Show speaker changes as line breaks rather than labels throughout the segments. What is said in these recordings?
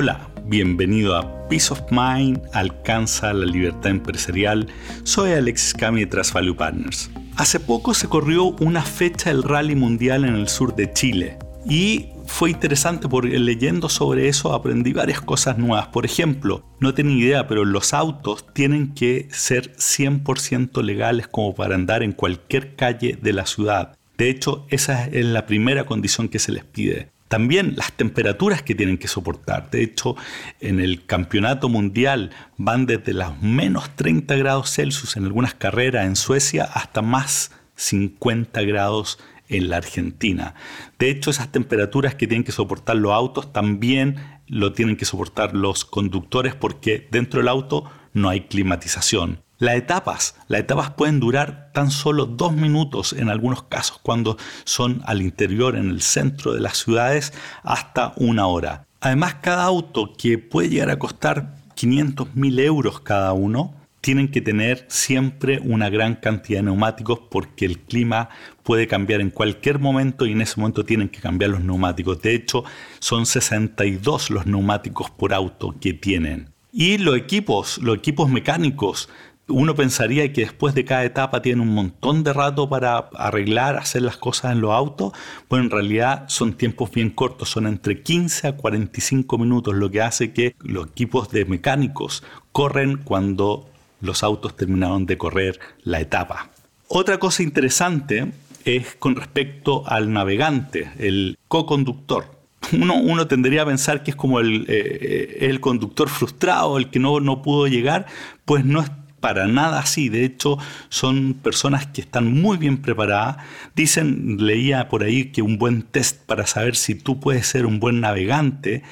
Hola, bienvenido a Peace of Mind, alcanza la libertad empresarial. Soy Alexis Cami de Trust Value Partners. Hace poco se corrió una fecha del rally mundial en el sur de Chile y fue interesante porque leyendo sobre eso aprendí varias cosas nuevas. Por ejemplo, no tenía idea, pero los autos tienen que ser 100% legales como para andar en cualquier calle de la ciudad. De hecho, esa es la primera condición que se les pide. También las temperaturas que tienen que soportar. De hecho, en el campeonato mundial van desde los menos 30 grados Celsius en algunas carreras en Suecia hasta más 50 grados en la Argentina. De hecho, esas temperaturas que tienen que soportar los autos también lo tienen que soportar los conductores porque dentro del auto no hay climatización. Las etapas, las etapas pueden durar tan solo dos minutos en algunos casos cuando son al interior, en el centro de las ciudades, hasta una hora. Además, cada auto que puede llegar a costar 500 mil euros cada uno, tienen que tener siempre una gran cantidad de neumáticos porque el clima puede cambiar en cualquier momento y en ese momento tienen que cambiar los neumáticos. De hecho, son 62 los neumáticos por auto que tienen. Y los equipos, los equipos mecánicos, uno pensaría que después de cada etapa tiene un montón de rato para arreglar, hacer las cosas en los autos. Bueno, en realidad son tiempos bien cortos, son entre 15 a 45 minutos, lo que hace que los equipos de mecánicos corren cuando los autos terminaron de correr la etapa. Otra cosa interesante es con respecto al navegante, el co-conductor. Uno, uno, tendría a pensar que es como el, eh, el conductor frustrado, el que no, no pudo llegar, pues no es para nada así. De hecho, son personas que están muy bien preparadas. Dicen, leía por ahí que un buen test para saber si tú puedes ser un buen navegante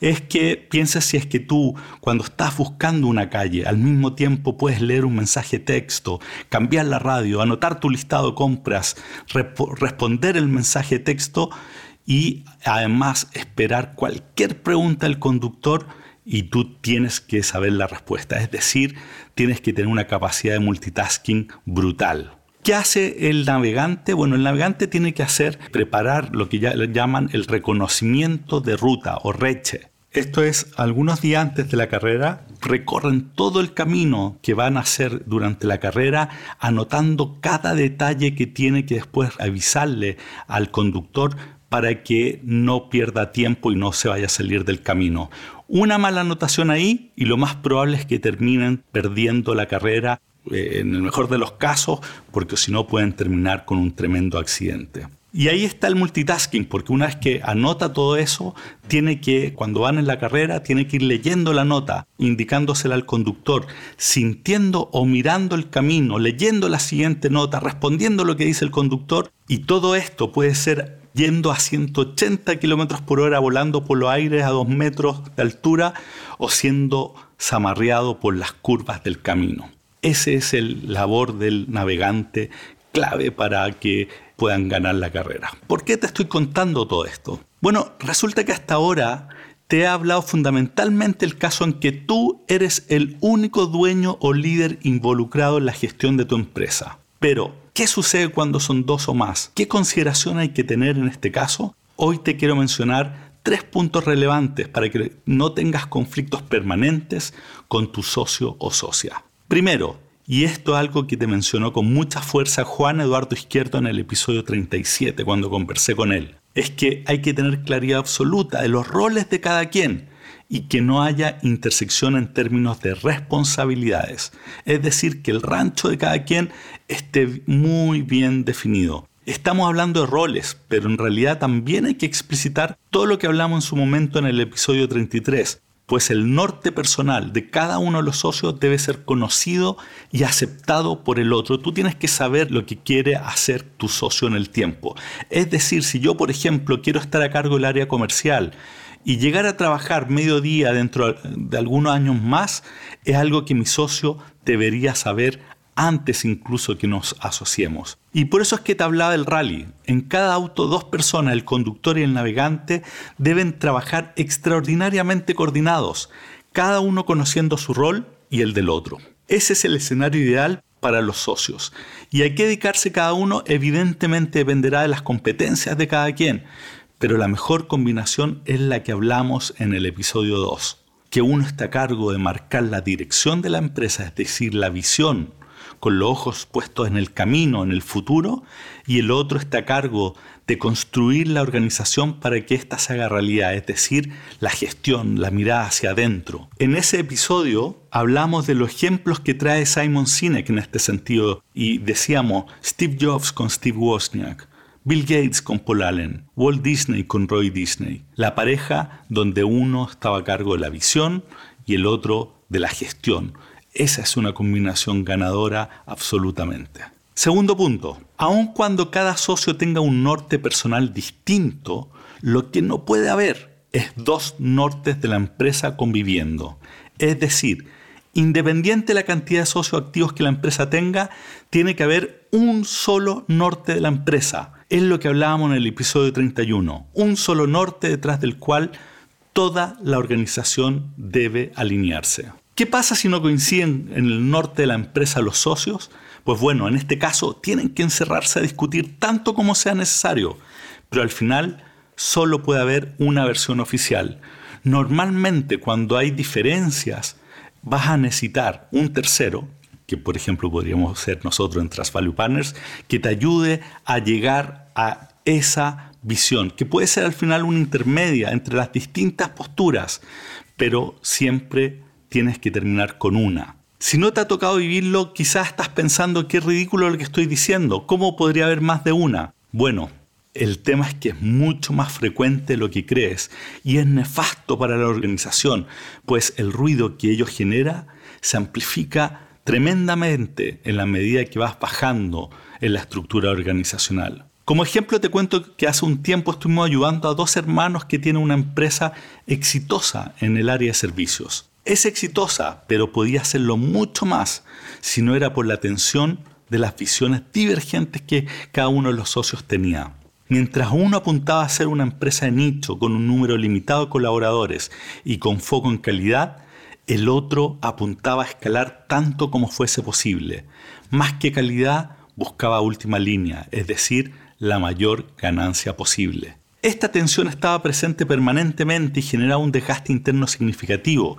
es que pienses si es que tú, cuando estás buscando una calle, al mismo tiempo puedes leer un mensaje texto, cambiar la radio, anotar tu listado de compras, responder el mensaje texto y además esperar cualquier pregunta del conductor y tú tienes que saber la respuesta. Es decir, tienes que tener una capacidad de multitasking brutal. ¿Qué hace el navegante? Bueno, el navegante tiene que hacer, preparar lo que ya llaman el reconocimiento de ruta o reche. Esto es, algunos días antes de la carrera, recorren todo el camino que van a hacer durante la carrera, anotando cada detalle que tiene que después avisarle al conductor para que no pierda tiempo y no se vaya a salir del camino. Una mala anotación ahí y lo más probable es que terminen perdiendo la carrera eh, en el mejor de los casos, porque si no pueden terminar con un tremendo accidente. Y ahí está el multitasking, porque una vez que anota todo eso, tiene que, cuando van en la carrera, tiene que ir leyendo la nota, indicándosela al conductor, sintiendo o mirando el camino, leyendo la siguiente nota, respondiendo lo que dice el conductor, y todo esto puede ser yendo a 180 kilómetros por hora volando por los aires a 2 metros de altura o siendo zamarreado por las curvas del camino. Ese es el labor del navegante clave para que puedan ganar la carrera. ¿Por qué te estoy contando todo esto? Bueno, resulta que hasta ahora te he hablado fundamentalmente el caso en que tú eres el único dueño o líder involucrado en la gestión de tu empresa. Pero ¿Qué sucede cuando son dos o más? ¿Qué consideración hay que tener en este caso? Hoy te quiero mencionar tres puntos relevantes para que no tengas conflictos permanentes con tu socio o socia. Primero, y esto es algo que te mencionó con mucha fuerza Juan Eduardo Izquierdo en el episodio 37 cuando conversé con él, es que hay que tener claridad absoluta de los roles de cada quien y que no haya intersección en términos de responsabilidades. Es decir, que el rancho de cada quien esté muy bien definido. Estamos hablando de roles, pero en realidad también hay que explicitar todo lo que hablamos en su momento en el episodio 33, pues el norte personal de cada uno de los socios debe ser conocido y aceptado por el otro. Tú tienes que saber lo que quiere hacer tu socio en el tiempo. Es decir, si yo, por ejemplo, quiero estar a cargo del área comercial, y llegar a trabajar mediodía dentro de algunos años más es algo que mi socio debería saber antes incluso que nos asociemos. Y por eso es que te hablaba del rally. En cada auto, dos personas, el conductor y el navegante, deben trabajar extraordinariamente coordinados, cada uno conociendo su rol y el del otro. Ese es el escenario ideal para los socios. Y hay que dedicarse cada uno, evidentemente dependerá de las competencias de cada quien pero la mejor combinación es la que hablamos en el episodio 2, que uno está a cargo de marcar la dirección de la empresa, es decir, la visión, con los ojos puestos en el camino, en el futuro, y el otro está a cargo de construir la organización para que ésta se haga realidad, es decir, la gestión, la mirada hacia adentro. En ese episodio hablamos de los ejemplos que trae Simon Sinek en este sentido y decíamos Steve Jobs con Steve Wozniak. Bill Gates con Paul Allen, Walt Disney con Roy Disney, la pareja donde uno estaba a cargo de la visión y el otro de la gestión. Esa es una combinación ganadora absolutamente. Segundo punto, aun cuando cada socio tenga un norte personal distinto, lo que no puede haber es dos nortes de la empresa conviviendo. Es decir, independiente de la cantidad de socios activos que la empresa tenga, tiene que haber un solo norte de la empresa. Es lo que hablábamos en el episodio 31. Un solo norte detrás del cual toda la organización debe alinearse. ¿Qué pasa si no coinciden en el norte de la empresa los socios? Pues bueno, en este caso tienen que encerrarse a discutir tanto como sea necesario, pero al final solo puede haber una versión oficial. Normalmente cuando hay diferencias vas a necesitar un tercero, que por ejemplo podríamos ser nosotros en Trust Value Partners, que te ayude a llegar a esa visión, que puede ser al final una intermedia entre las distintas posturas, pero siempre tienes que terminar con una. Si no te ha tocado vivirlo, quizás estás pensando qué ridículo lo que estoy diciendo, ¿cómo podría haber más de una? Bueno, el tema es que es mucho más frecuente lo que crees y es nefasto para la organización, pues el ruido que ello genera se amplifica tremendamente en la medida que vas bajando en la estructura organizacional. Como ejemplo te cuento que hace un tiempo estuvimos ayudando a dos hermanos que tienen una empresa exitosa en el área de servicios. Es exitosa, pero podía hacerlo mucho más si no era por la atención de las visiones divergentes que cada uno de los socios tenía. Mientras uno apuntaba a ser una empresa de nicho con un número limitado de colaboradores y con foco en calidad, el otro apuntaba a escalar tanto como fuese posible. Más que calidad, buscaba última línea, es decir, la mayor ganancia posible. Esta tensión estaba presente permanentemente y generaba un desgaste interno significativo,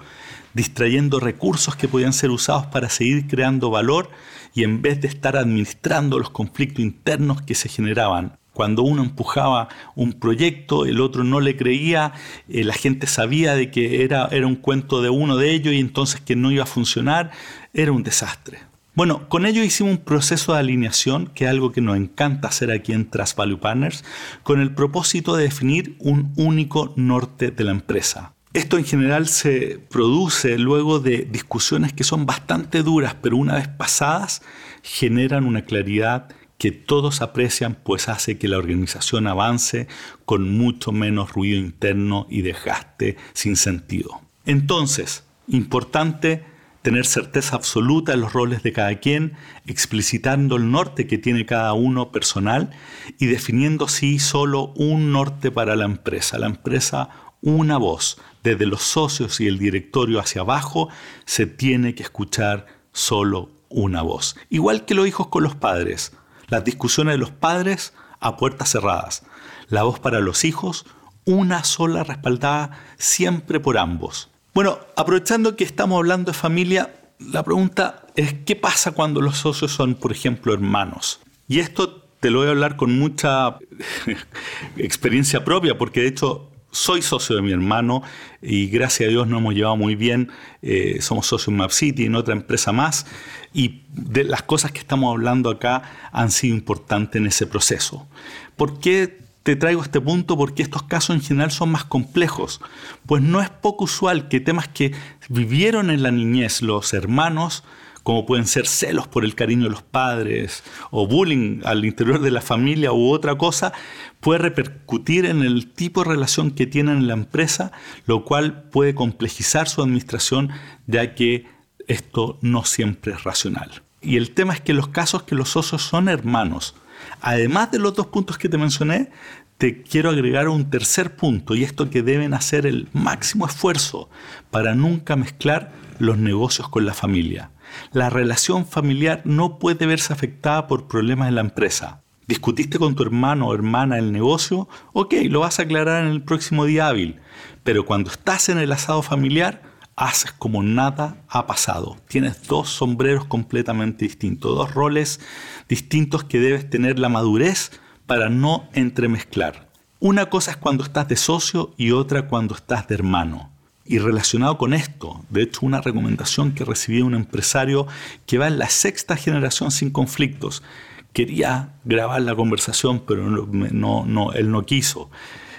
distrayendo recursos que podían ser usados para seguir creando valor y en vez de estar administrando los conflictos internos que se generaban. Cuando uno empujaba un proyecto, el otro no le creía, eh, la gente sabía de que era, era un cuento de uno de ellos y entonces que no iba a funcionar, era un desastre. Bueno, con ello hicimos un proceso de alineación, que es algo que nos encanta hacer aquí en Trust Partners, con el propósito de definir un único norte de la empresa. Esto en general se produce luego de discusiones que son bastante duras, pero una vez pasadas generan una claridad que todos aprecian, pues hace que la organización avance con mucho menos ruido interno y desgaste sin sentido. Entonces, importante tener certeza absoluta de los roles de cada quien, explicitando el norte que tiene cada uno personal y definiendo sí solo un norte para la empresa. La empresa una voz, desde los socios y el directorio hacia abajo, se tiene que escuchar solo una voz. Igual que los hijos con los padres, las discusiones de los padres a puertas cerradas, la voz para los hijos, una sola respaldada siempre por ambos. Bueno, aprovechando que estamos hablando de familia, la pregunta es ¿qué pasa cuando los socios son, por ejemplo, hermanos? Y esto te lo voy a hablar con mucha experiencia propia, porque de hecho soy socio de mi hermano y gracias a Dios nos hemos llevado muy bien. Eh, somos socios en MapCity, en otra empresa más. Y de las cosas que estamos hablando acá han sido importantes en ese proceso. ¿Por qué te traigo este punto? Porque estos casos en general son más complejos. Pues no es poco usual que temas que vivieron en la niñez los hermanos como pueden ser celos por el cariño de los padres o bullying al interior de la familia u otra cosa, puede repercutir en el tipo de relación que tienen en la empresa, lo cual puede complejizar su administración ya que esto no siempre es racional. Y el tema es que los casos que los socios son hermanos, además de los dos puntos que te mencioné, te quiero agregar un tercer punto y esto que deben hacer el máximo esfuerzo para nunca mezclar los negocios con la familia. La relación familiar no puede verse afectada por problemas en la empresa. ¿Discutiste con tu hermano o hermana el negocio? Ok, lo vas a aclarar en el próximo día hábil. Pero cuando estás en el asado familiar, haces como nada ha pasado. Tienes dos sombreros completamente distintos, dos roles distintos que debes tener la madurez para no entremezclar. Una cosa es cuando estás de socio y otra cuando estás de hermano. Y relacionado con esto, de hecho una recomendación que recibí de un empresario que va en la sexta generación sin conflictos. Quería grabar la conversación, pero él no quiso.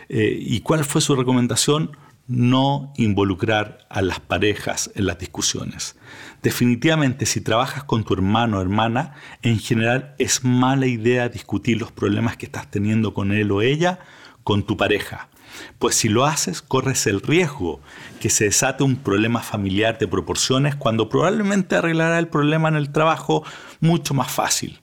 Eh, ¿Y cuál fue su recomendación? no involucrar a las parejas en las discusiones. Definitivamente si trabajas con tu hermano o hermana, en general es mala idea discutir los problemas que estás teniendo con él o ella con tu pareja. Pues si lo haces, corres el riesgo que se desate un problema familiar de proporciones cuando probablemente arreglará el problema en el trabajo mucho más fácil.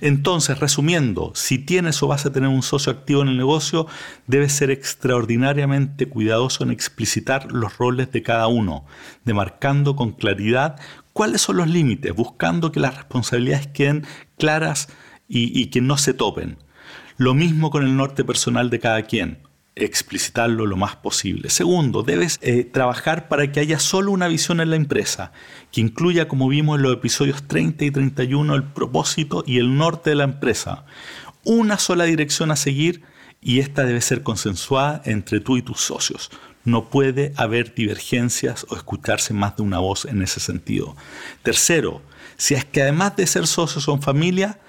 Entonces, resumiendo, si tienes o vas a tener un socio activo en el negocio, debes ser extraordinariamente cuidadoso en explicitar los roles de cada uno, demarcando con claridad cuáles son los límites, buscando que las responsabilidades queden claras y, y que no se topen. Lo mismo con el norte personal de cada quien explicitarlo lo más posible. Segundo, debes eh, trabajar para que haya solo una visión en la empresa, que incluya, como vimos en los episodios 30 y 31, el propósito y el norte de la empresa. Una sola dirección a seguir y esta debe ser consensuada entre tú y tus socios. No puede haber divergencias o escucharse más de una voz en ese sentido. Tercero, si es que además de ser socios son familia,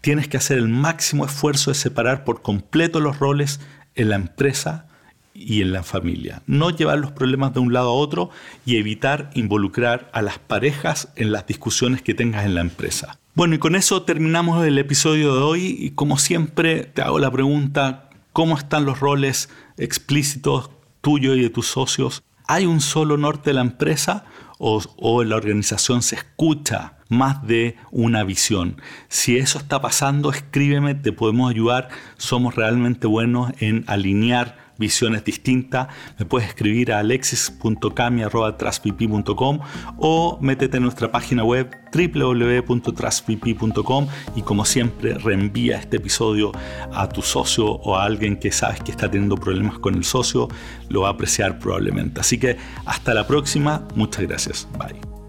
tienes que hacer el máximo esfuerzo de separar por completo los roles en la empresa y en la familia. No llevar los problemas de un lado a otro y evitar involucrar a las parejas en las discusiones que tengas en la empresa. Bueno, y con eso terminamos el episodio de hoy y como siempre te hago la pregunta, ¿cómo están los roles explícitos tuyos y de tus socios? ¿Hay un solo norte de la empresa o, o la organización se escucha más de una visión. Si eso está pasando, escríbeme, te podemos ayudar. Somos realmente buenos en alinear visiones distintas. Me puedes escribir a alexis.cami.traspp.com o métete en nuestra página web www.traspp.com y como siempre reenvía este episodio a tu socio o a alguien que sabes que está teniendo problemas con el socio. Lo va a apreciar probablemente. Así que hasta la próxima. Muchas gracias. Bye.